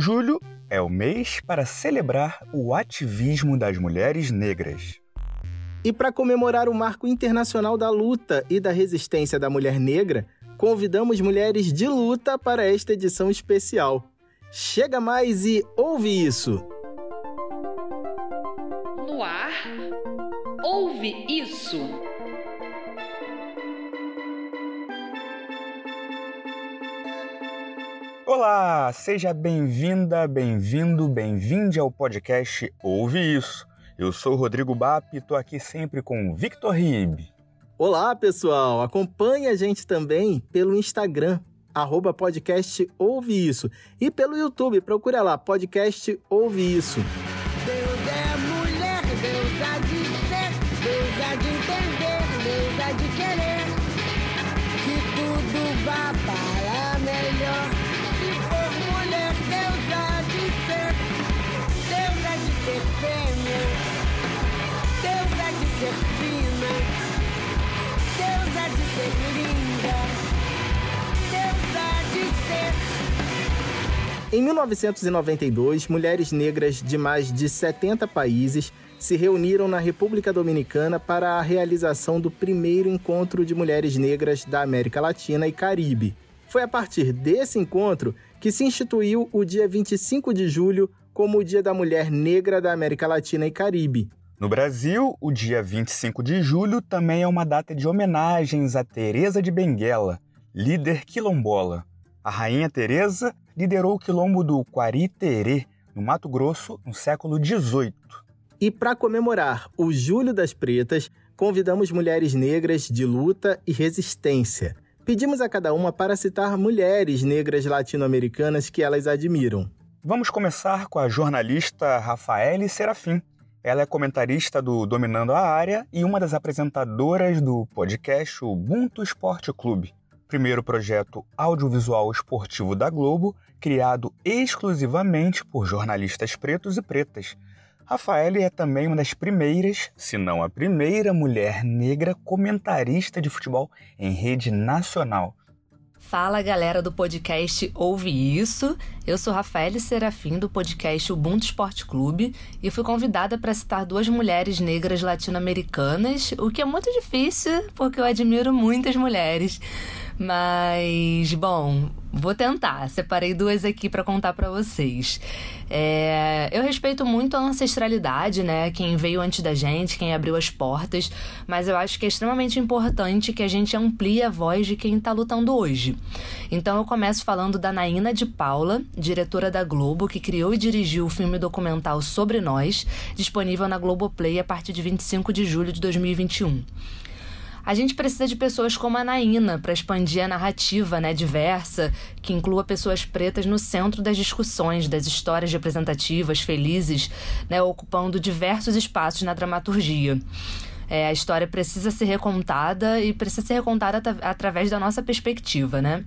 Julho é o mês para celebrar o ativismo das mulheres negras. E para comemorar o Marco Internacional da Luta e da Resistência da Mulher Negra, convidamos mulheres de luta para esta edição especial. Chega mais e ouve isso! No ar, ouve isso! Olá, seja bem-vinda, bem-vindo, bem-vinde ao podcast Ouve Isso. Eu sou Rodrigo Bap e tô aqui sempre com Victor Ribe. Olá, pessoal! Acompanhe a gente também pelo Instagram, arroba podcast Ouve Isso. E pelo YouTube, procura lá, podcast Ouve Isso. Em 1992, mulheres negras de mais de 70 países se reuniram na República Dominicana para a realização do primeiro encontro de mulheres negras da América Latina e Caribe. Foi a partir desse encontro que se instituiu o dia 25 de julho como o Dia da Mulher Negra da América Latina e Caribe. No Brasil, o dia 25 de julho também é uma data de homenagens a Teresa de Benguela, líder quilombola. A rainha Teresa liderou o quilombo do Quariterê, no Mato Grosso, no século XVIII. E para comemorar o Julho das Pretas, convidamos mulheres negras de luta e resistência. Pedimos a cada uma para citar mulheres negras latino-americanas que elas admiram. Vamos começar com a jornalista Rafaele Serafim. Ela é comentarista do Dominando a Área e uma das apresentadoras do podcast Ubuntu Esporte Clube, primeiro projeto audiovisual esportivo da Globo, criado exclusivamente por jornalistas pretos e pretas. Rafaele é também uma das primeiras, se não a primeira, mulher negra comentarista de futebol em rede nacional. Fala galera do podcast Ouve Isso. Eu sou Rafael Serafim do podcast Ubuntu Esporte Clube e fui convidada para citar duas mulheres negras latino-americanas, o que é muito difícil porque eu admiro muitas mulheres. Mas, bom, vou tentar. Separei duas aqui para contar para vocês. É, eu respeito muito a ancestralidade, né? Quem veio antes da gente, quem abriu as portas, mas eu acho que é extremamente importante que a gente amplie a voz de quem tá lutando hoje. Então eu começo falando da Naína de Paula, diretora da Globo, que criou e dirigiu o filme documental Sobre Nós, disponível na Globoplay a partir de 25 de julho de 2021. A gente precisa de pessoas como a Naína para expandir a narrativa né, diversa, que inclua pessoas pretas no centro das discussões, das histórias representativas, felizes, né, ocupando diversos espaços na dramaturgia. É, a história precisa ser recontada e precisa ser recontada at através da nossa perspectiva, né?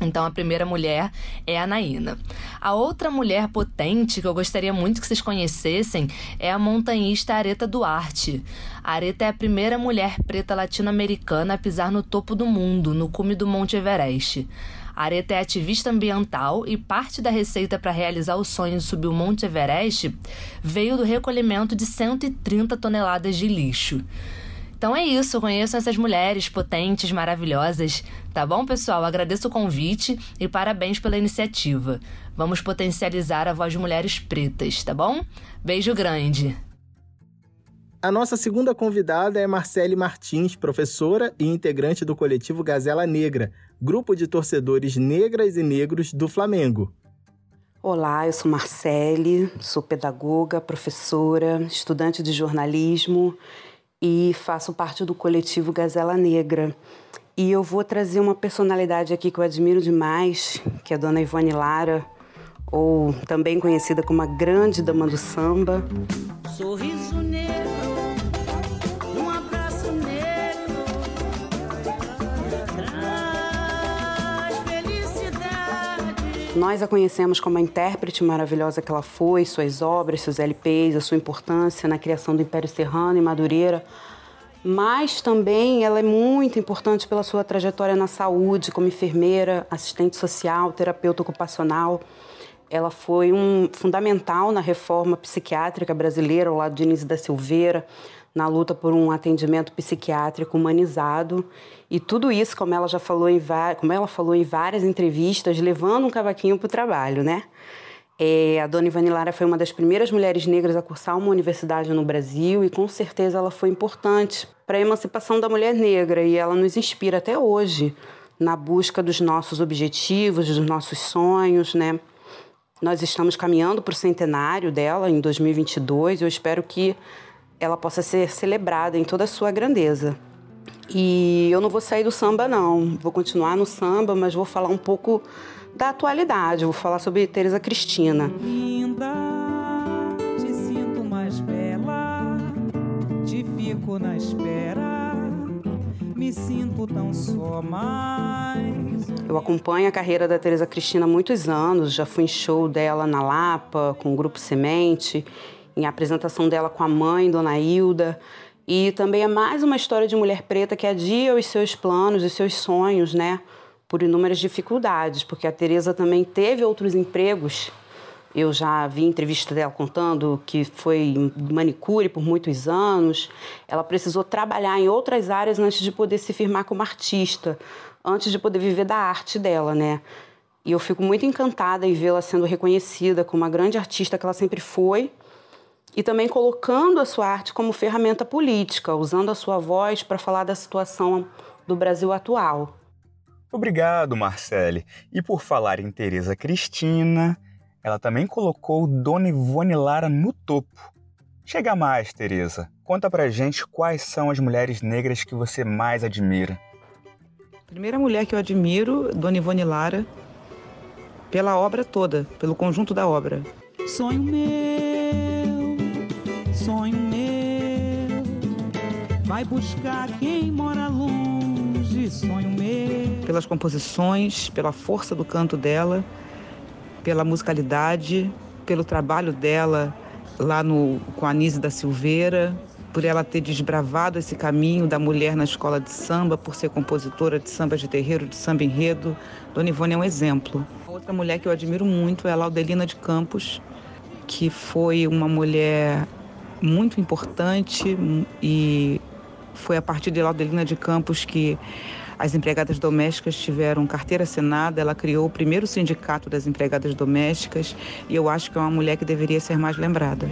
Então, a primeira mulher é a Naína. A outra mulher potente que eu gostaria muito que vocês conhecessem é a montanhista Areta Duarte. Areta é a primeira mulher preta latino-americana a pisar no topo do mundo, no cume do Monte Everest. Areta é ativista ambiental e parte da receita para realizar o sonho de subir o Monte Everest veio do recolhimento de 130 toneladas de lixo. Então é isso, conheço essas mulheres potentes, maravilhosas. Tá bom, pessoal? Agradeço o convite e parabéns pela iniciativa. Vamos potencializar a voz de mulheres pretas, tá bom? Beijo grande. A nossa segunda convidada é Marcele Martins, professora e integrante do coletivo Gazela Negra, grupo de torcedores negras e negros do Flamengo. Olá, eu sou Marcele, sou pedagoga, professora, estudante de jornalismo e faço parte do coletivo Gazela Negra. E eu vou trazer uma personalidade aqui que eu admiro demais, que é a dona Ivone Lara, ou também conhecida como a grande dama do samba. Sorriso Nós a conhecemos como a intérprete maravilhosa que ela foi, suas obras, seus LPs, a sua importância na criação do Império Serrano e Madureira. Mas também ela é muito importante pela sua trajetória na saúde, como enfermeira, assistente social, terapeuta ocupacional. Ela foi um fundamental na reforma psiquiátrica brasileira ao lado de Inês da Silveira, na luta por um atendimento psiquiátrico humanizado. E tudo isso, como ela já falou em, como ela falou em várias entrevistas, levando um cavaquinho para o trabalho, né? É, a dona Ivani Lara foi uma das primeiras mulheres negras a cursar uma universidade no Brasil e com certeza ela foi importante para a emancipação da mulher negra e ela nos inspira até hoje na busca dos nossos objetivos, dos nossos sonhos, né? Nós estamos caminhando para o centenário dela em 2022 e eu espero que ela possa ser celebrada em toda a sua grandeza. E eu não vou sair do samba, não. Vou continuar no samba, mas vou falar um pouco da atualidade. Vou falar sobre Teresa Cristina. Linda, te sinto mais bela, te fico na espera, me sinto tão só mais. Eu acompanho a carreira da Teresa Cristina há muitos anos, já fui em show dela na Lapa, com o Grupo Semente, em apresentação dela com a mãe, Dona Hilda. E também é mais uma história de mulher preta que adia os seus planos, os seus sonhos, né? por inúmeras dificuldades, porque a Teresa também teve outros empregos. Eu já vi entrevista dela contando que foi manicure por muitos anos. Ela precisou trabalhar em outras áreas antes de poder se firmar como artista, antes de poder viver da arte dela, né? E eu fico muito encantada em vê-la sendo reconhecida como a grande artista que ela sempre foi e também colocando a sua arte como ferramenta política, usando a sua voz para falar da situação do Brasil atual. Obrigado, Marcele. E por falar em Tereza Cristina, ela também colocou Dona Ivone Lara no topo. Chega mais, Tereza. Conta pra gente quais são as mulheres negras que você mais admira. primeira mulher que eu admiro, Dona Ivone Lara, pela obra toda, pelo conjunto da obra. Sonho meu, sonho meu, vai buscar quem mora longe, sonho meu pelas composições, pela força do canto dela, pela musicalidade, pelo trabalho dela lá no, com a Anise da Silveira, por ela ter desbravado esse caminho da mulher na escola de samba, por ser compositora de samba de terreiro, de samba enredo. Dona Ivone é um exemplo. Outra mulher que eu admiro muito é a Laudelina de Campos, que foi uma mulher muito importante e foi a partir de Laudelina de Campos que as empregadas domésticas tiveram carteira assinada, ela criou o primeiro sindicato das empregadas domésticas e eu acho que é uma mulher que deveria ser mais lembrada.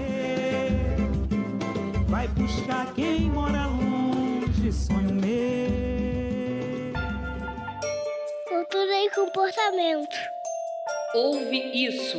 Vai buscar quem mora longe, sonho meu. Cultura e comportamento. Ouve isso.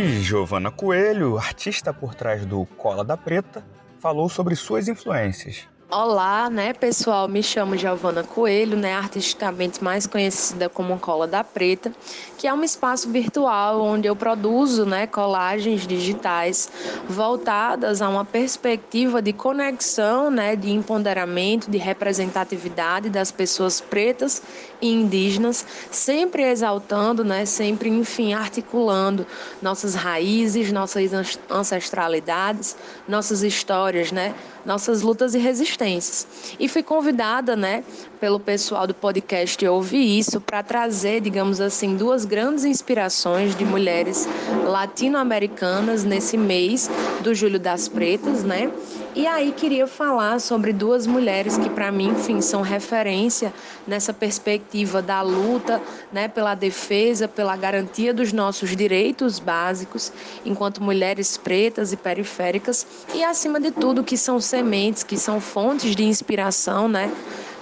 E Giovana Coelho, artista por trás do Cola da Preta, falou sobre suas influências. Olá, né, pessoal? Me chamo Giovana Coelho, né, artisticamente mais conhecida como Cola da Preta, que é um espaço virtual onde eu produzo, né, colagens digitais voltadas a uma perspectiva de conexão, né, de empoderamento, de representatividade das pessoas pretas e indígenas, sempre exaltando, né, sempre, enfim, articulando nossas raízes, nossas ancestralidades, nossas histórias, né, nossas lutas e resistências. E fui convidada, né, pelo pessoal do podcast Ouvi Isso para trazer, digamos assim, duas grandes inspirações de mulheres latino-americanas nesse mês do Julho das Pretas, né? E aí queria falar sobre duas mulheres que para mim, enfim, são referência nessa perspectiva da luta, né, pela defesa, pela garantia dos nossos direitos básicos enquanto mulheres pretas e periféricas e acima de tudo que são sementes, que são fontes de inspiração, né?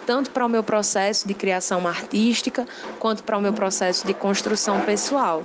Tanto para o meu processo de criação artística quanto para o meu processo de construção pessoal.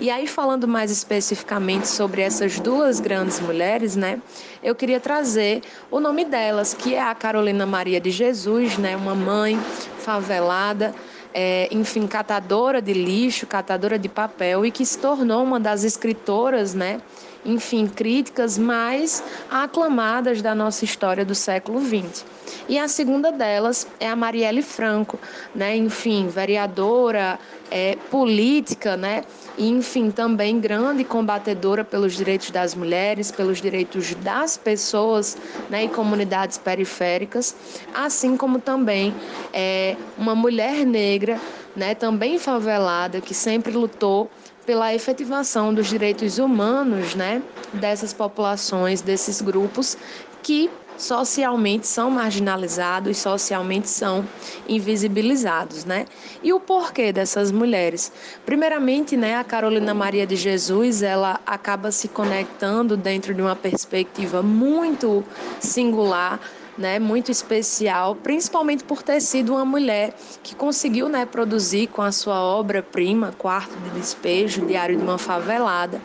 E aí, falando mais especificamente sobre essas duas grandes mulheres, né, eu queria trazer o nome delas, que é a Carolina Maria de Jesus, né, uma mãe favelada, é, enfim, catadora de lixo, catadora de papel e que se tornou uma das escritoras, né, enfim, críticas mais aclamadas da nossa história do século XX. E a segunda delas é a Marielle Franco, né? enfim, vereadora, é, política, né? e enfim, também grande combatedora pelos direitos das mulheres, pelos direitos das pessoas né? e comunidades periféricas, assim como também é, uma mulher negra, né? também favelada, que sempre lutou pela efetivação dos direitos humanos né, dessas populações, desses grupos que socialmente são marginalizados, socialmente são invisibilizados, né? E o porquê dessas mulheres? Primeiramente, né, a Carolina Maria de Jesus, ela acaba se conectando dentro de uma perspectiva muito singular né, muito especial, principalmente por ter sido uma mulher que conseguiu né, produzir com a sua obra-prima, Quarto de Despejo, Diário de uma Favelada,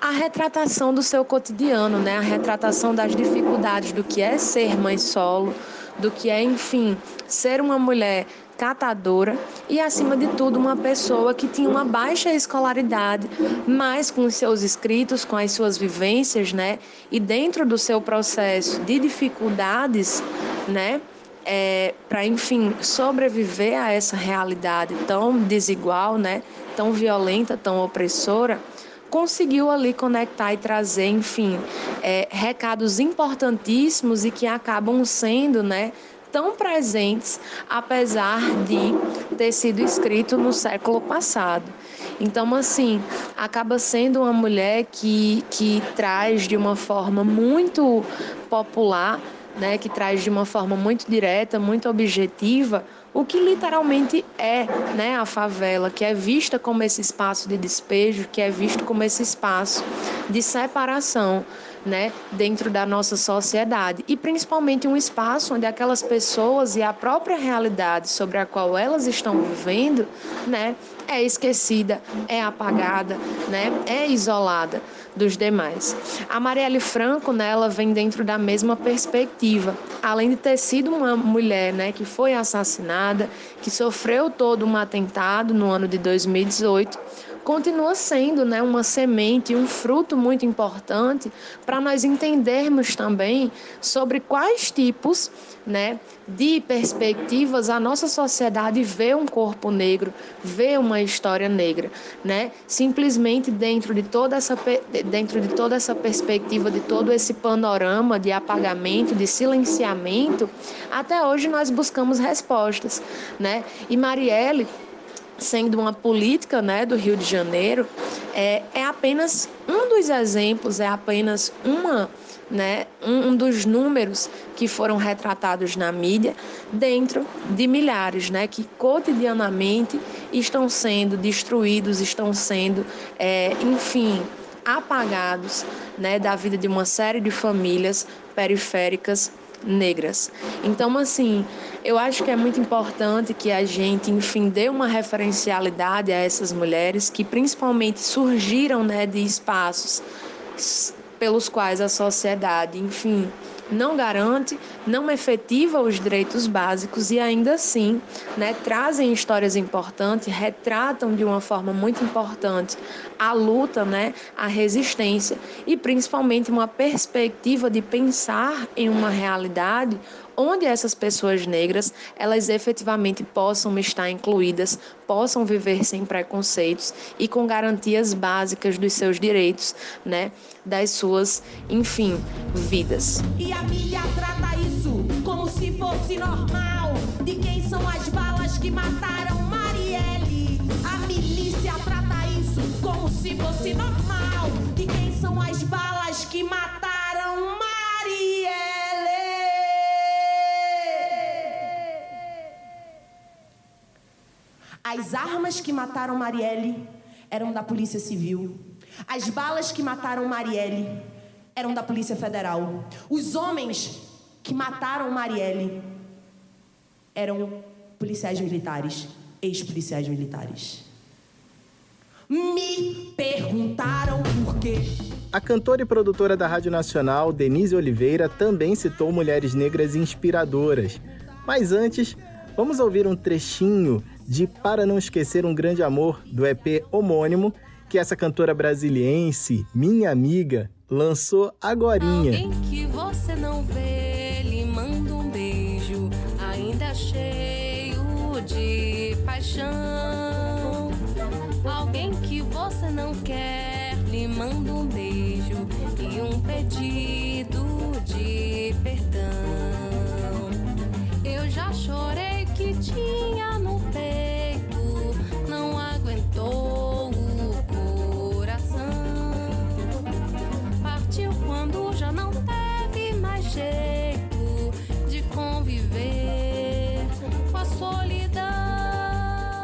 a retratação do seu cotidiano, né, a retratação das dificuldades do que é ser mãe solo, do que é, enfim, ser uma mulher catadora e, acima de tudo, uma pessoa que tinha uma baixa escolaridade, mas com os seus escritos, com as suas vivências, né? E dentro do seu processo de dificuldades, né? É, para, enfim, sobreviver a essa realidade tão desigual, né? Tão violenta, tão opressora conseguiu ali conectar e trazer, enfim, é, recados importantíssimos e que acabam sendo, né, tão presentes, apesar de ter sido escrito no século passado. Então, assim, acaba sendo uma mulher que, que traz de uma forma muito popular, né, que traz de uma forma muito direta, muito objetiva, o que literalmente é né, a favela, que é vista como esse espaço de despejo, que é visto como esse espaço de separação né, dentro da nossa sociedade e principalmente um espaço onde aquelas pessoas e a própria realidade sobre a qual elas estão vivendo, né, é esquecida, é apagada, né, é isolada dos demais. A Marielle Franco, né, ela vem dentro da mesma perspectiva. Além de ter sido uma mulher, né, que foi assassinada, que sofreu todo um atentado no ano de 2018, continua sendo né, uma semente, um fruto muito importante para nós entendermos também sobre quais tipos né, de perspectivas a nossa sociedade vê um corpo negro, vê uma história negra, né? Simplesmente dentro de toda essa dentro de toda essa perspectiva, de todo esse panorama de apagamento, de silenciamento, até hoje nós buscamos respostas, né? E Marielle sendo uma política né, do Rio de Janeiro, é, é apenas um dos exemplos, é apenas uma, né, um, um dos números que foram retratados na mídia dentro de milhares né, que cotidianamente estão sendo destruídos, estão sendo, é, enfim, apagados né, da vida de uma série de famílias periféricas negras. Então, assim, eu acho que é muito importante que a gente, enfim, dê uma referencialidade a essas mulheres que principalmente surgiram né, de espaços pelos quais a sociedade, enfim, não garante, não efetiva os direitos básicos e ainda assim né, trazem histórias importantes, retratam de uma forma muito importante a luta, né, a resistência e principalmente uma perspectiva de pensar em uma realidade onde essas pessoas negras elas efetivamente possam estar incluídas, possam viver sem preconceitos e com garantias básicas dos seus direitos, né, das suas, enfim, vidas. E a mídia trata isso como se fosse normal. De quem são as balas que mataram Marielle? A milícia trata isso como se fosse normal. De quem são as balas que mataram Marielle? As armas que mataram Marielle eram da Polícia Civil. As balas que mataram Marielle eram da Polícia Federal. Os homens que mataram Marielle eram policiais militares, ex-policiais militares. Me perguntaram por quê. A cantora e produtora da Rádio Nacional, Denise Oliveira, também citou mulheres negras inspiradoras. Mas antes, vamos ouvir um trechinho de Para Não Esquecer um Grande Amor, do EP homônimo, que essa cantora brasiliense, minha amiga, lançou agorinha. Alguém que você não vê, lhe manda um beijo, ainda cheio de paixão. Alguém tinha no peito, não aguentou o coração. Partiu quando já não teve mais jeito de conviver com a solidão.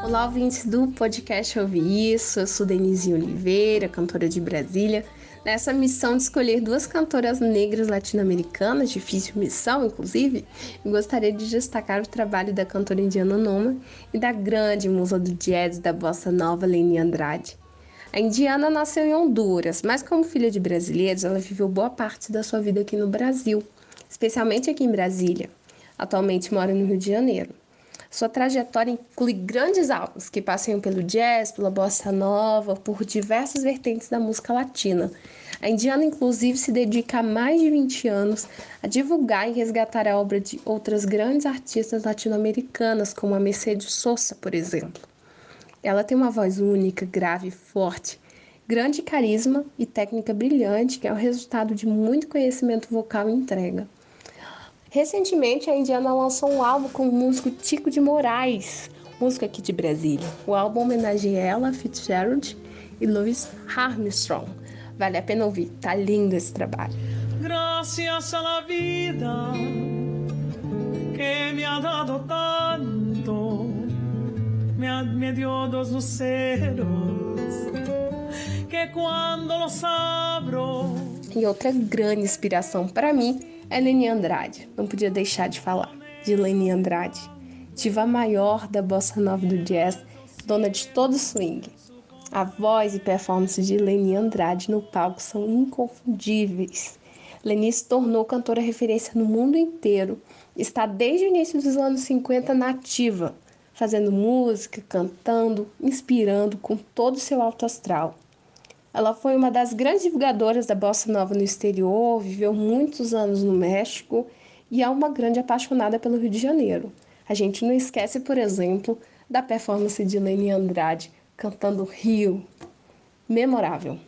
Olá, ouvintes do podcast Ouvir Isso. Eu sou Denise Oliveira, cantora de Brasília. Nessa missão de escolher duas cantoras negras latino-americanas, difícil missão, inclusive, gostaria de destacar o trabalho da cantora indiana Noma e da grande musa do jazz da bossa nova, Leni Andrade. A indiana nasceu em Honduras, mas como filha de brasileiros, ela viveu boa parte da sua vida aqui no Brasil, especialmente aqui em Brasília. Atualmente mora no Rio de Janeiro. Sua trajetória inclui grandes álbuns que passeiam pelo jazz, pela bossa nova, por diversas vertentes da música latina. A indiana, inclusive, se dedica há mais de 20 anos a divulgar e resgatar a obra de outras grandes artistas latino-americanas, como a Mercedes Sosa, por exemplo. Ela tem uma voz única, grave, forte, grande carisma e técnica brilhante, que é o resultado de muito conhecimento vocal e entrega. Recentemente, a Indiana lançou um álbum com o músico Tico de Moraes, músico aqui de Brasília. O álbum homenageia ela, Fitzgerald e Louis Armstrong. Vale a pena ouvir, tá lindo esse trabalho. Vida que me ha dado tanto, me, me dio dos luceros que cuando los abro E outra grande inspiração para mim é Leni Andrade. Não podia deixar de falar de Leni Andrade, diva maior da bossa nova do jazz, dona de todo o swing. A voz e performance de Leni Andrade no palco são inconfundíveis. Leni se tornou cantora referência no mundo inteiro. Está desde o início dos anos 50 na ativa, fazendo música, cantando, inspirando com todo o seu alto astral. Ela foi uma das grandes divulgadoras da bossa nova no exterior, viveu muitos anos no México e é uma grande apaixonada pelo Rio de Janeiro. A gente não esquece, por exemplo, da performance de Leni Andrade cantando Rio. Memorável.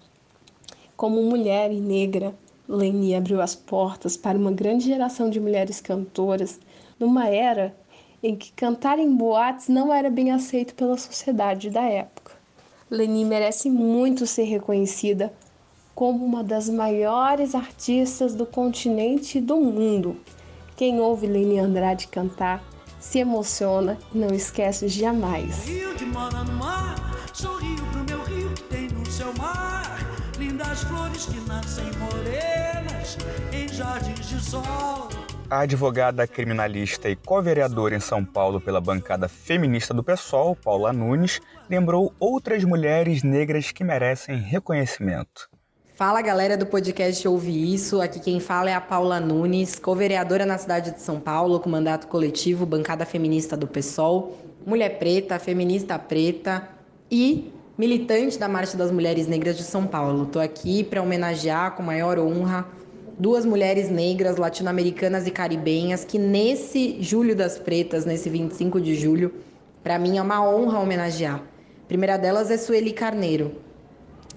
Como mulher e negra, Leni abriu as portas para uma grande geração de mulheres cantoras numa era em que cantar em boates não era bem aceito pela sociedade da época. Leni merece muito ser reconhecida como uma das maiores artistas do continente e do mundo. Quem ouve Leni Andrade cantar se emociona e não esquece jamais. Rio que mora no mar, sorrio pro meu rio que tem no seu mar. Lindas flores que nascem morenas em jardins de sol. A advogada criminalista e co-vereadora em São Paulo pela bancada feminista do PSOL, Paula Nunes, lembrou outras mulheres negras que merecem reconhecimento. Fala galera do podcast Ouve Isso, aqui quem fala é a Paula Nunes, co-vereadora na cidade de São Paulo, com mandato coletivo, bancada feminista do PSOL, mulher preta, feminista preta e militante da Marcha das Mulheres Negras de São Paulo. Estou aqui para homenagear com maior honra duas mulheres negras latino-americanas e caribenhas que nesse Julho das Pretas, nesse 25 de julho, para mim é uma honra homenagear. A primeira delas é Sueli Carneiro.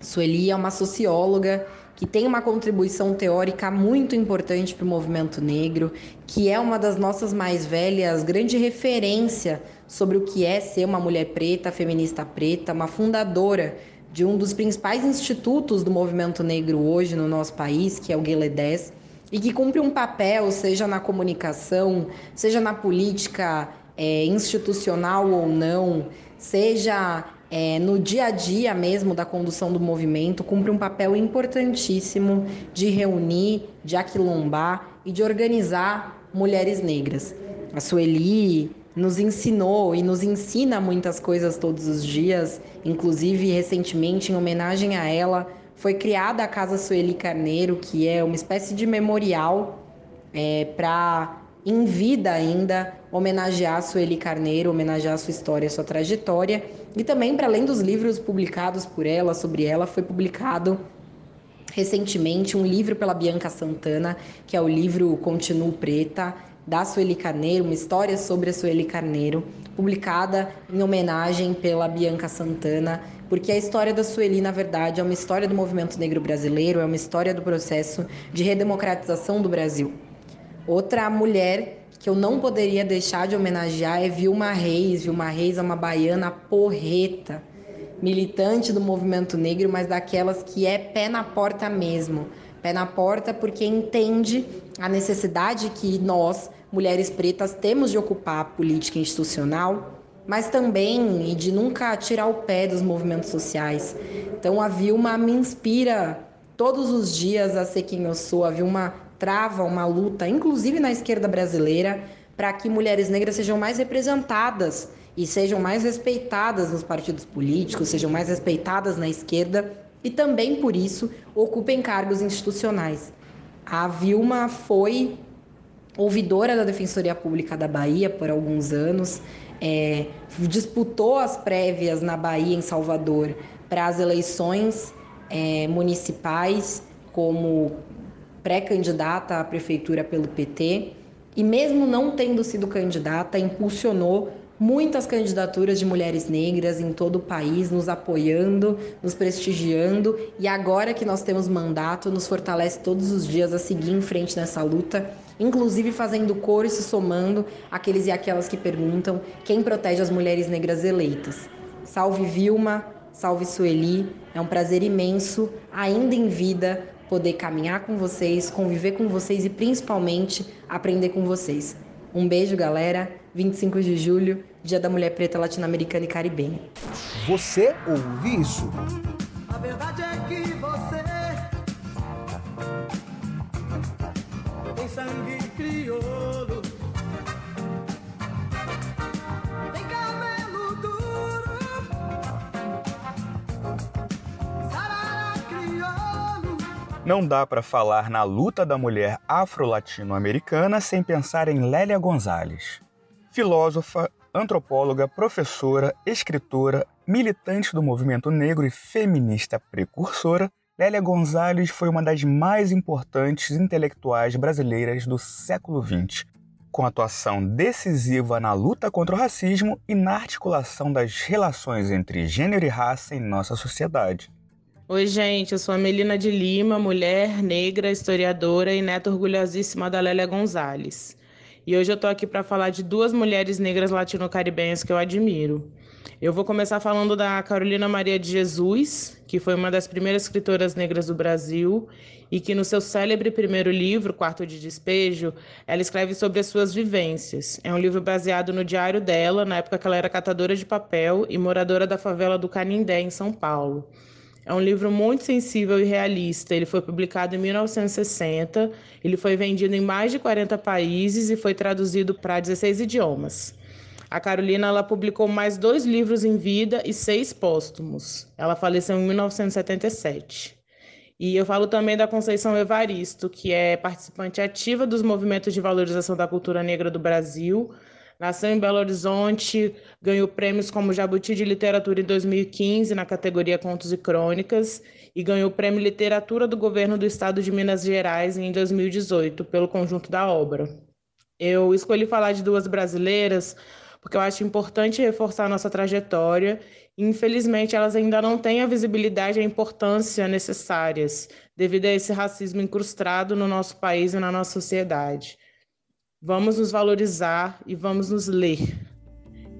Sueli é uma socióloga que tem uma contribuição teórica muito importante para o movimento negro, que é uma das nossas mais velhas, grande referência sobre o que é ser uma mulher preta, feminista preta, uma fundadora de um dos principais institutos do movimento negro hoje no nosso país, que é o 10, e que cumpre um papel, seja na comunicação, seja na política é, institucional ou não, seja é, no dia a dia mesmo da condução do movimento, cumpre um papel importantíssimo de reunir, de aquilombar e de organizar mulheres negras. A Sueli nos ensinou e nos ensina muitas coisas todos os dias, inclusive recentemente, em homenagem a ela, foi criada a Casa Sueli Carneiro, que é uma espécie de memorial é, para em vida ainda, homenagear Sueli Carneiro, homenagear sua história, sua trajetória. E também, para além dos livros publicados por ela, sobre ela, foi publicado recentemente um livro pela Bianca Santana, que é o livro Continuo Preta, da Sueli Carneiro, uma história sobre a Sueli Carneiro, publicada em homenagem pela Bianca Santana, porque a história da Sueli, na verdade, é uma história do movimento negro brasileiro, é uma história do processo de redemocratização do Brasil. Outra mulher que eu não poderia deixar de homenagear é Vilma Reis. Vilma Reis é uma baiana porreta, militante do movimento negro, mas daquelas que é pé na porta mesmo. Pé na porta porque entende a necessidade que nós, mulheres pretas, temos de ocupar a política institucional, mas também de nunca tirar o pé dos movimentos sociais. Então a Vilma me inspira todos os dias a ser quem eu sou. A Vilma trava uma luta, inclusive na esquerda brasileira, para que mulheres negras sejam mais representadas e sejam mais respeitadas nos partidos políticos, sejam mais respeitadas na esquerda e também por isso ocupem cargos institucionais. A Vilma foi ouvidora da Defensoria Pública da Bahia por alguns anos, é, disputou as prévias na Bahia, em Salvador, para as eleições é, municipais como pré-candidata à prefeitura pelo PT e mesmo não tendo sido candidata, impulsionou muitas candidaturas de mulheres negras em todo o país, nos apoiando, nos prestigiando e agora que nós temos mandato, nos fortalece todos os dias a seguir em frente nessa luta, inclusive fazendo coro e se somando aqueles e aquelas que perguntam quem protege as mulheres negras eleitas. Salve Vilma, salve Sueli, é um prazer imenso, ainda em vida, poder caminhar com vocês, conviver com vocês e principalmente aprender com vocês. Um beijo, galera. 25 de julho, Dia da Mulher Preta Latino-Americana e Caribenha. Você ouve isso? A verdade é que você tem sangue crioulo. Tem cabelo duro. Crioulo. Não dá para falar na luta da mulher afro-latino-americana sem pensar em Lélia Gonzalez. Filósofa, antropóloga, professora, escritora, militante do movimento negro e feminista precursora, Lélia Gonzalez foi uma das mais importantes intelectuais brasileiras do século XX, com atuação decisiva na luta contra o racismo e na articulação das relações entre gênero e raça em nossa sociedade. Oi, gente, eu sou a Melina de Lima, mulher, negra, historiadora e neta orgulhosíssima da Lélia Gonzalez. E hoje eu tô aqui para falar de duas mulheres negras latino-caribenhas que eu admiro. Eu vou começar falando da Carolina Maria de Jesus, que foi uma das primeiras escritoras negras do Brasil e que no seu célebre primeiro livro, Quarto de Despejo, ela escreve sobre as suas vivências. É um livro baseado no diário dela, na época que ela era catadora de papel e moradora da favela do Canindé, em São Paulo. É um livro muito sensível e realista. Ele foi publicado em 1960, ele foi vendido em mais de 40 países e foi traduzido para 16 idiomas. A Carolina ela publicou mais dois livros em vida e seis póstumos. Ela faleceu em 1977. E eu falo também da Conceição Evaristo, que é participante ativa dos movimentos de valorização da cultura negra do Brasil, Nasceu em Belo Horizonte, ganhou prêmios como Jabuti de Literatura em 2015 na categoria Contos e Crônicas e ganhou o Prêmio Literatura do Governo do Estado de Minas Gerais em 2018 pelo conjunto da obra. Eu escolhi falar de duas brasileiras porque eu acho importante reforçar nossa trajetória. Infelizmente, elas ainda não têm a visibilidade e a importância necessárias devido a esse racismo incrustado no nosso país e na nossa sociedade. Vamos nos valorizar e vamos nos ler.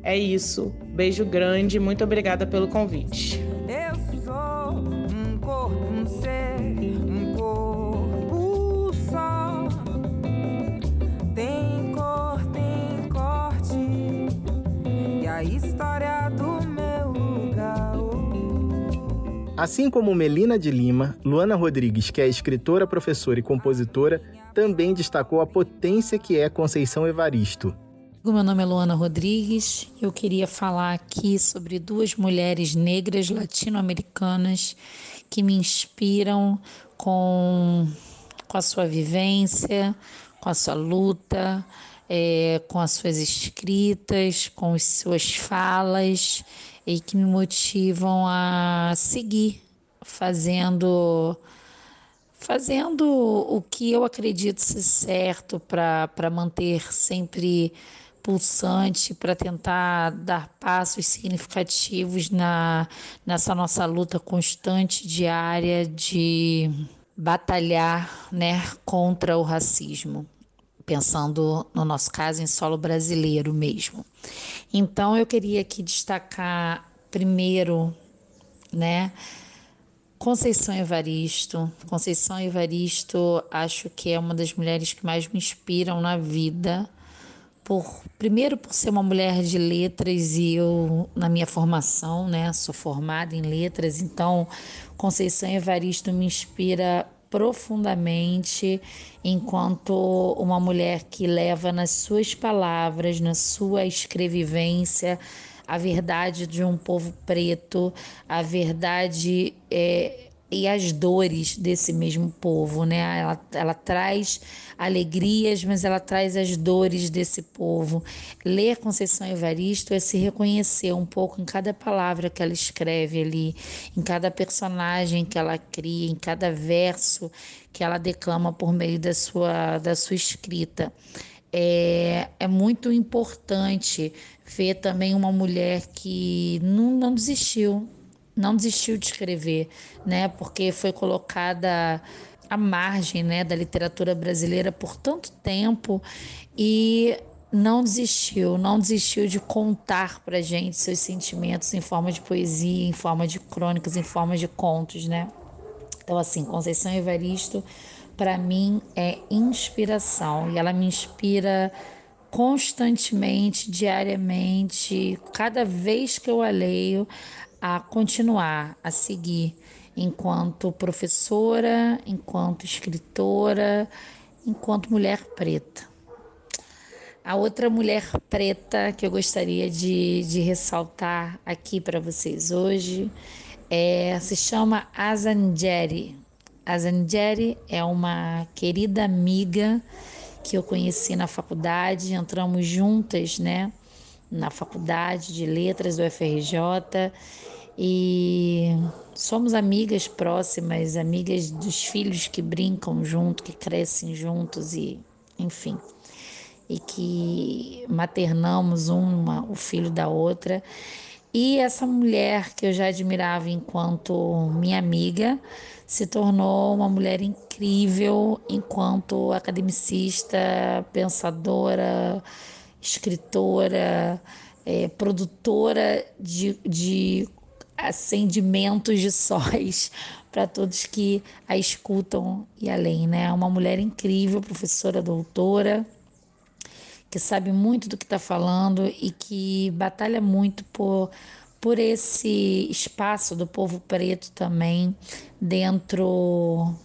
É isso. Beijo grande. Muito obrigada pelo convite. Assim como Melina de Lima, Luana Rodrigues, que é escritora, professora e compositora, também destacou a potência que é Conceição Evaristo. Meu nome é Luana Rodrigues. Eu queria falar aqui sobre duas mulheres negras latino-americanas que me inspiram com, com a sua vivência, com a sua luta, é, com as suas escritas, com as suas falas e que me motivam a seguir fazendo fazendo o que eu acredito ser certo para manter sempre pulsante, para tentar dar passos significativos na, nessa nossa luta constante, diária de batalhar né, contra o racismo pensando no nosso caso em solo brasileiro mesmo. Então eu queria aqui destacar primeiro, né, Conceição Evaristo. Conceição Evaristo, acho que é uma das mulheres que mais me inspiram na vida. Por, primeiro por ser uma mulher de letras e eu na minha formação, né, sou formada em letras, então Conceição Evaristo me inspira profundamente enquanto uma mulher que leva nas suas palavras, na sua escrevivência, a verdade de um povo preto, a verdade é, e as dores desse mesmo povo, né? Ela, ela traz alegrias, mas ela traz as dores desse povo. Ler Conceição Evaristo é se reconhecer um pouco em cada palavra que ela escreve ali, em cada personagem que ela cria, em cada verso que ela declama por meio da sua, da sua escrita. É, é muito importante ver também uma mulher que não, não desistiu, não desistiu de escrever, né? Porque foi colocada à margem, né, da literatura brasileira por tanto tempo e não desistiu, não desistiu de contar para gente seus sentimentos em forma de poesia, em forma de crônicas, em forma de contos, né? Então, assim, Conceição Evaristo, para mim, é inspiração e ela me inspira constantemente, diariamente, cada vez que eu a leio, a continuar, a seguir, enquanto professora, enquanto escritora, enquanto mulher preta. A outra mulher preta que eu gostaria de, de ressaltar aqui para vocês hoje é, se chama Azangeri. Azangeri é uma querida amiga que eu conheci na faculdade, entramos juntas, né? Na faculdade de letras do FRJ e somos amigas próximas, amigas dos filhos que brincam junto, que crescem juntos e enfim. E que maternamos uma, o filho da outra. E essa mulher que eu já admirava enquanto minha amiga se tornou uma mulher incrível enquanto academicista, pensadora, escritora, é, produtora de, de acendimentos de sóis para todos que a escutam e além, né? É uma mulher incrível, professora, doutora, que sabe muito do que está falando e que batalha muito por, por esse espaço do povo preto também dentro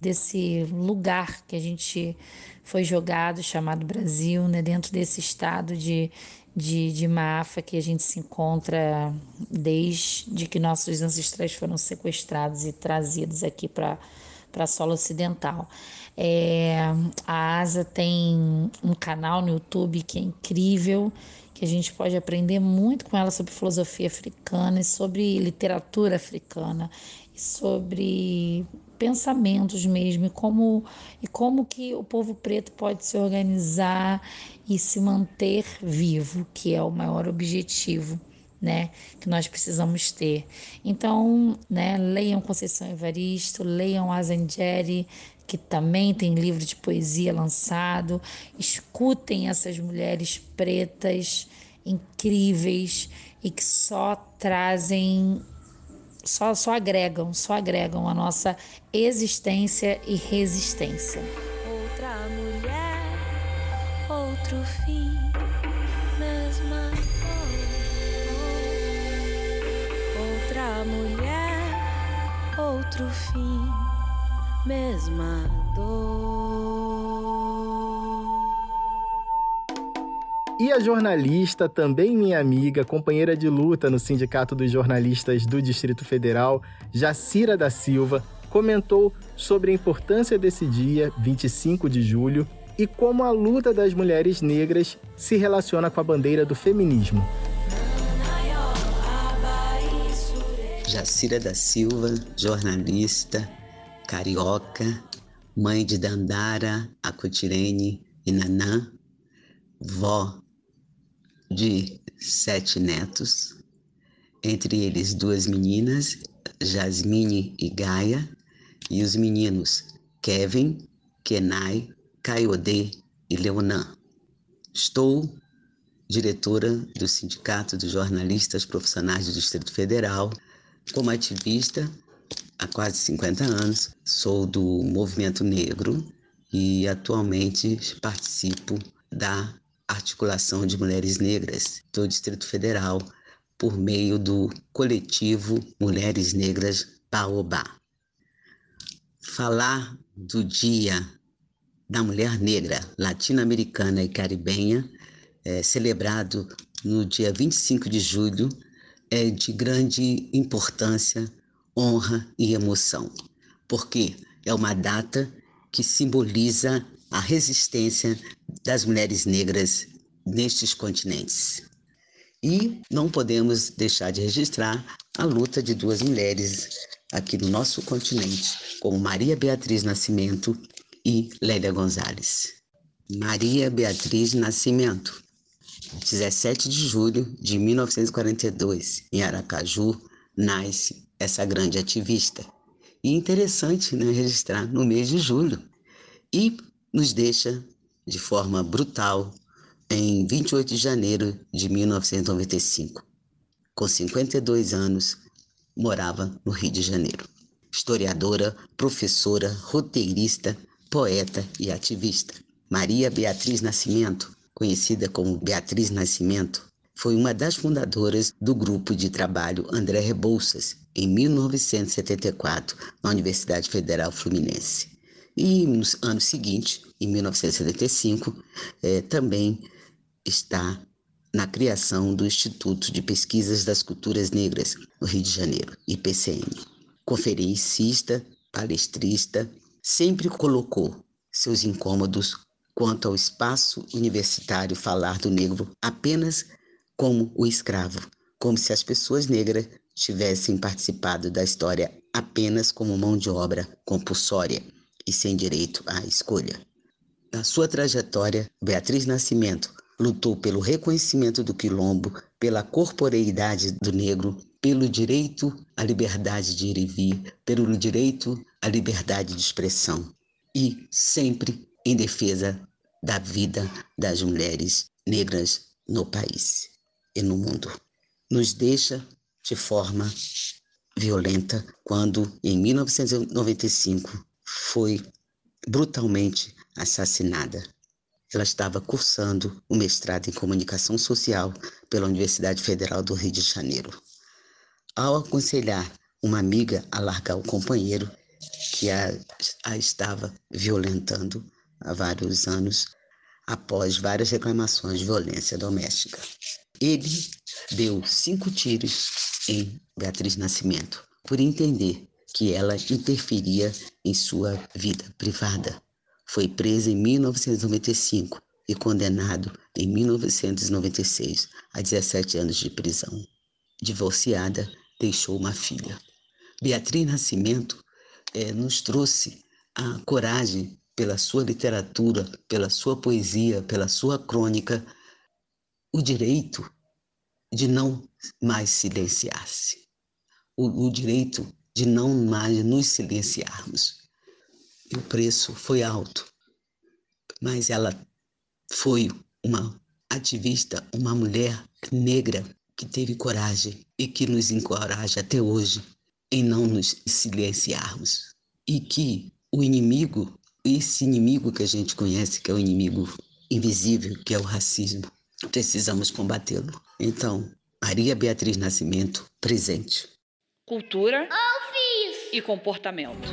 desse lugar que a gente foi jogado, chamado Brasil, né, dentro desse estado de, de, de máfia que a gente se encontra desde que nossos ancestrais foram sequestrados e trazidos aqui para a solo ocidental. É, a ASA tem um canal no YouTube que é incrível, que a gente pode aprender muito com ela sobre filosofia africana e sobre literatura africana sobre pensamentos mesmo e como, e como que o povo preto pode se organizar e se manter vivo, que é o maior objetivo. Né, que nós precisamos ter. Então, né, leiam Conceição Evaristo, leiam Azangeri, que também tem livro de poesia lançado, escutem essas mulheres pretas incríveis e que só trazem só, só agregam, só agregam a nossa existência e resistência. Outra mulher, outro fim, mesma Outra mulher, outro fim, mesma dor. E a jornalista, também minha amiga, companheira de luta no Sindicato dos Jornalistas do Distrito Federal, Jacira da Silva, comentou sobre a importância desse dia, 25 de julho, e como a luta das mulheres negras se relaciona com a bandeira do feminismo. Jacira da Silva, jornalista, carioca, mãe de Dandara, Acotirene e Nanã, vó de sete netos, entre eles duas meninas, Jasmine e Gaia, e os meninos Kevin, Kenai, Caiodê e Leonan. Estou diretora do Sindicato dos Jornalistas Profissionais do Distrito Federal, como ativista há quase 50 anos, sou do Movimento Negro e atualmente participo da Articulação de Mulheres Negras do Distrito Federal por meio do coletivo Mulheres Negras Baobá. Falar do Dia da Mulher Negra Latino-Americana e Caribenha, é, celebrado no dia 25 de julho, é de grande importância, honra e emoção, porque é uma data que simboliza a resistência das mulheres negras nestes continentes. E não podemos deixar de registrar a luta de duas mulheres aqui no nosso continente, como Maria Beatriz Nascimento e Lélia Gonzalez. Maria Beatriz Nascimento, 17 de julho de 1942, em Aracaju, nasce essa grande ativista. E interessante né, registrar no mês de julho. E nos deixa de forma brutal em 28 de janeiro de 1995. Com 52 anos, morava no Rio de Janeiro. Historiadora, professora, roteirista, poeta e ativista. Maria Beatriz Nascimento, conhecida como Beatriz Nascimento, foi uma das fundadoras do grupo de trabalho André Rebouças, em 1974, na Universidade Federal Fluminense. E no ano seguinte, em 1975, eh, também está na criação do Instituto de Pesquisas das Culturas Negras, no Rio de Janeiro, IPCN. Conferencista, palestrista, sempre colocou seus incômodos quanto ao espaço universitário falar do negro apenas como o escravo, como se as pessoas negras tivessem participado da história apenas como mão de obra compulsória e sem direito à escolha. Na sua trajetória, Beatriz Nascimento lutou pelo reconhecimento do quilombo, pela corporeidade do negro, pelo direito à liberdade de ir e vir, pelo direito à liberdade de expressão e sempre em defesa da vida das mulheres negras no país e no mundo. Nos deixa de forma violenta quando, em 1995, foi brutalmente assassinada. Ela estava cursando o mestrado em comunicação social pela Universidade Federal do Rio de Janeiro. Ao aconselhar uma amiga a largar o companheiro que a, a estava violentando há vários anos, após várias reclamações de violência doméstica. Ele deu cinco tiros em Beatriz Nascimento por entender que ela interferia em sua vida privada. Foi preso em 1995 e condenado em 1996 a 17 anos de prisão. Divorciada, deixou uma filha. Beatriz Nascimento eh, nos trouxe a coragem pela sua literatura, pela sua poesia, pela sua crônica, o direito de não mais silenciar-se, o, o direito de não mais nos silenciarmos. E o preço foi alto, mas ela foi uma ativista, uma mulher negra que teve coragem e que nos encoraja até hoje em não nos silenciarmos. E que o inimigo esse inimigo que a gente conhece, que é o inimigo invisível, que é o racismo, precisamos combatê-lo. Então, Maria Beatriz Nascimento, presente. Cultura e comportamento.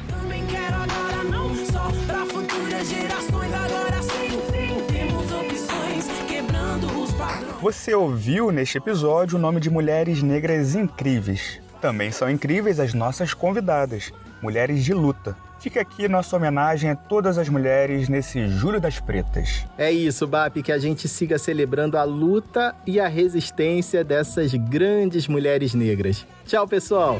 Você ouviu neste episódio o nome de mulheres negras incríveis. Também são incríveis as nossas convidadas, mulheres de luta. Fica aqui nossa homenagem a todas as mulheres nesse Julho das Pretas. É isso, Bap, que a gente siga celebrando a luta e a resistência dessas grandes mulheres negras. Tchau, pessoal!